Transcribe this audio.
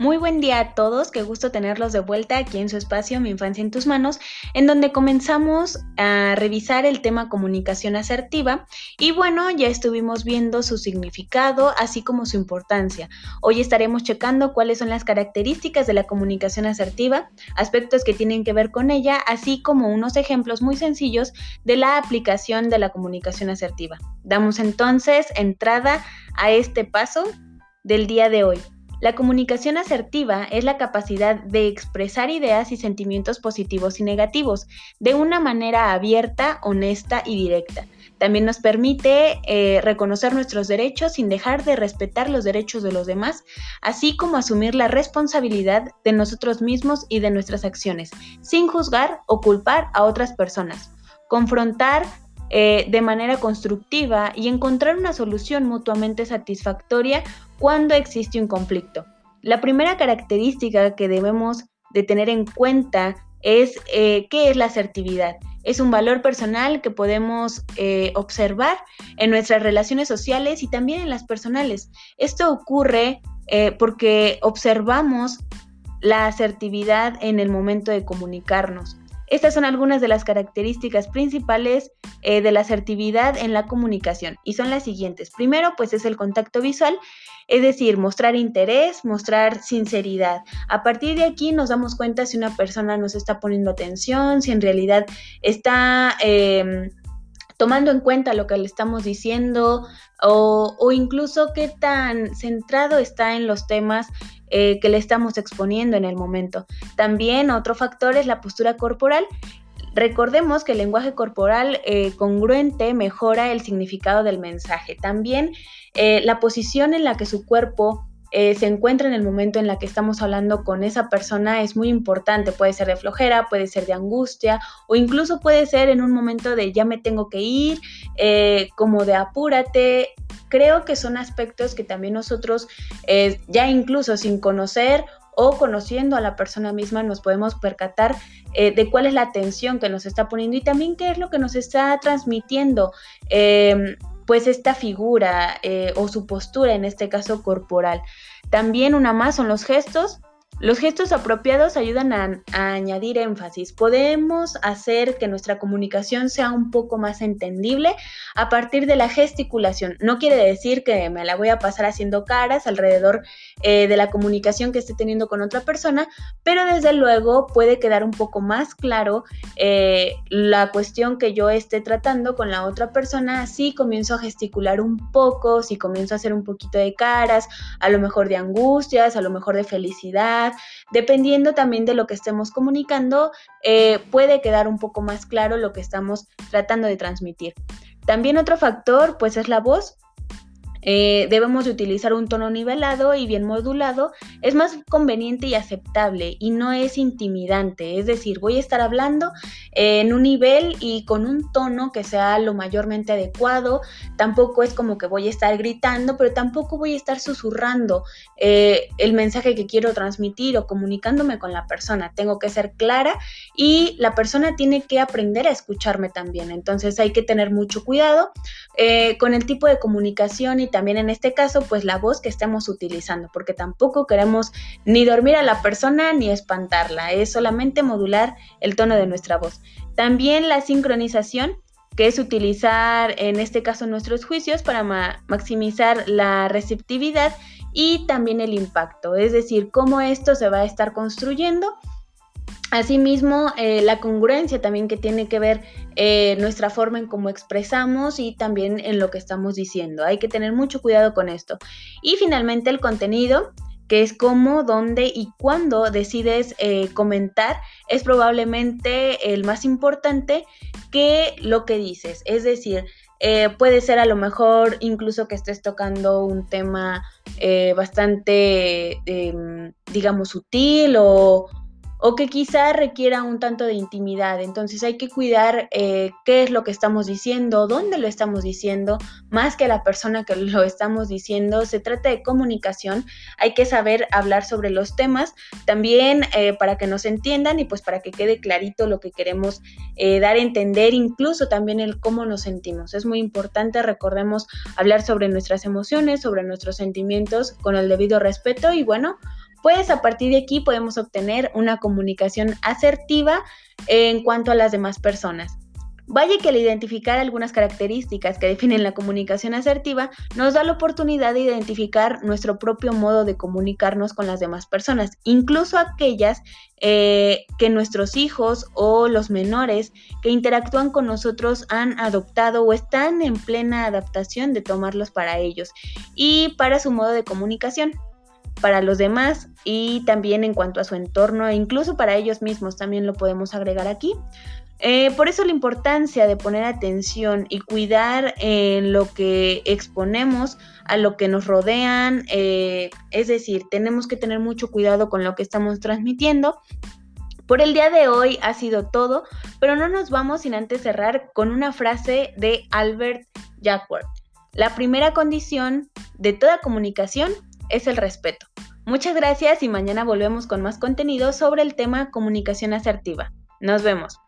Muy buen día a todos, qué gusto tenerlos de vuelta aquí en su espacio Mi Infancia en tus manos, en donde comenzamos a revisar el tema comunicación asertiva y bueno, ya estuvimos viendo su significado así como su importancia. Hoy estaremos checando cuáles son las características de la comunicación asertiva, aspectos que tienen que ver con ella, así como unos ejemplos muy sencillos de la aplicación de la comunicación asertiva. Damos entonces entrada a este paso del día de hoy. La comunicación asertiva es la capacidad de expresar ideas y sentimientos positivos y negativos de una manera abierta, honesta y directa. También nos permite eh, reconocer nuestros derechos sin dejar de respetar los derechos de los demás, así como asumir la responsabilidad de nosotros mismos y de nuestras acciones, sin juzgar o culpar a otras personas. Confrontar eh, de manera constructiva y encontrar una solución mutuamente satisfactoria cuando existe un conflicto. La primera característica que debemos de tener en cuenta es eh, qué es la asertividad. Es un valor personal que podemos eh, observar en nuestras relaciones sociales y también en las personales. Esto ocurre porque observamos la asertividad en el momento de comunicarnos. Estas son algunas de las características principales eh, de la asertividad en la comunicación y son las siguientes. Primero, pues es el contacto visual, es decir, mostrar interés, mostrar sinceridad. A partir de aquí nos damos cuenta si una persona nos está poniendo atención, si en realidad está... Em, tomando en cuenta lo que le estamos diciendo o, o, incluso qué tan centrado está en los temas eh, que le estamos exponiendo en el momento. También otro factor es la postura corporal. Recordemos que el lenguaje corporal eh, congruente mejora el significado del mensaje. También eh, la posición en la que su cuerpo se encuentra en el momento en la que estamos hablando con esa persona es muy importante. Puede ser de flojera, puede ser de angustia o incluso puede ser en un momento de ya me tengo que ir, como de apúrate, creo que son aspectos que también nosotros, eh, ya incluso sin conocer o conociendo a la persona misma, nos podemos percatar eh, de cuál es la atención que nos está poniendo y también qué es lo que nos está transmitiendo. Pues esta figura eh, o su postura, en este caso corporal. También una más son los gestos, los gestos apropiados ayudan a, añadir énfasis. Podemos hacer que nuestra comunicación sea un poco más entendible a partir de la gesticulación. No quiere decir que me la voy a pasar haciendo caras alrededor eh, de la comunicación que esté teniendo con otra persona, pero desde luego puede quedar un poco más claro eh, la cuestión que yo esté tratando con la otra persona si comienzo a gesticular un poco, si comienzo a hacer un poquito de caras, a lo mejor de angustias, a lo mejor de felicidad dependiendo también de lo que estemos comunicando, eh, puede quedar un poco más claro lo que estamos tratando de transmitir. También otro factor, pues es la voz. Eh, debemos de utilizar un tono nivelado y bien modulado, es más conveniente y aceptable y no es intimidante, es decir, voy a estar hablando en un nivel y con un tono que sea lo mayormente adecuado, tampoco es como que voy a estar gritando, pero tampoco voy a estar susurrando eh, el mensaje que quiero transmitir o comunicándome con la persona, tengo que ser clara y la persona tiene que aprender a escucharme también, entonces hay que tener mucho cuidado eh, con el tipo de comunicación y también en este caso pues la voz que estemos utilizando, porque tampoco queremos ni dormir a la persona ni espantarla, es solamente modular el tono de nuestra voz. También la sincronización que es utilizar en este caso nuestros juicios para maximizar la receptividad y también el impacto, es decir, cómo esto se va a estar construyendo Asimismo, eh, la congruencia también que tiene que ver eh, nuestra forma en cómo expresamos y también en lo que estamos diciendo. Hay que tener mucho cuidado con esto. Y finalmente el contenido, que es cómo, dónde y cuándo decides eh, comentar, es probablemente el más importante que lo que dices. Es decir, puede ser a lo mejor incluso que estés tocando un tema bastante, em, digamos, sutil o o que quizá requiera un tanto de intimidad. Entonces hay que cuidar eh, qué es lo que estamos diciendo, dónde lo estamos diciendo, más que la persona que lo estamos diciendo. Se trata de comunicación, hay que saber hablar sobre los temas también eh, para que nos entiendan y pues para que quede clarito lo que queremos eh, dar a entender, incluso también el cómo nos sentimos. Es muy importante, recordemos, hablar sobre nuestras emociones, sobre nuestros sentimientos con el debido respeto y bueno, pues a partir de aquí podemos obtener una comunicación asertiva en cuanto a las demás personas. Vaya que al identificar algunas características que definen la comunicación asertiva, nos da la oportunidad de identificar nuestro propio modo de comunicarnos con las demás personas, incluso aquellas eh, que nuestros hijos o los menores que interactúan con nosotros han adoptado o están en plena adaptación de tomarlos para ellos y para su modo de comunicación para los demás y también en cuanto a su entorno e incluso para ellos mismos también lo podemos agregar aquí. Eh, por eso la importancia de poner atención y cuidar en lo que exponemos a lo que nos rodean, eh, es decir, tenemos que tener mucho cuidado con lo que estamos transmitiendo. Por el día de hoy ha sido todo, pero no nos vamos sin antes cerrar con una frase de Albert Jacquard. La primera condición de toda comunicación es el respeto. Muchas gracias y mañana volvemos con más contenido sobre el tema comunicación asertiva. Nos vemos.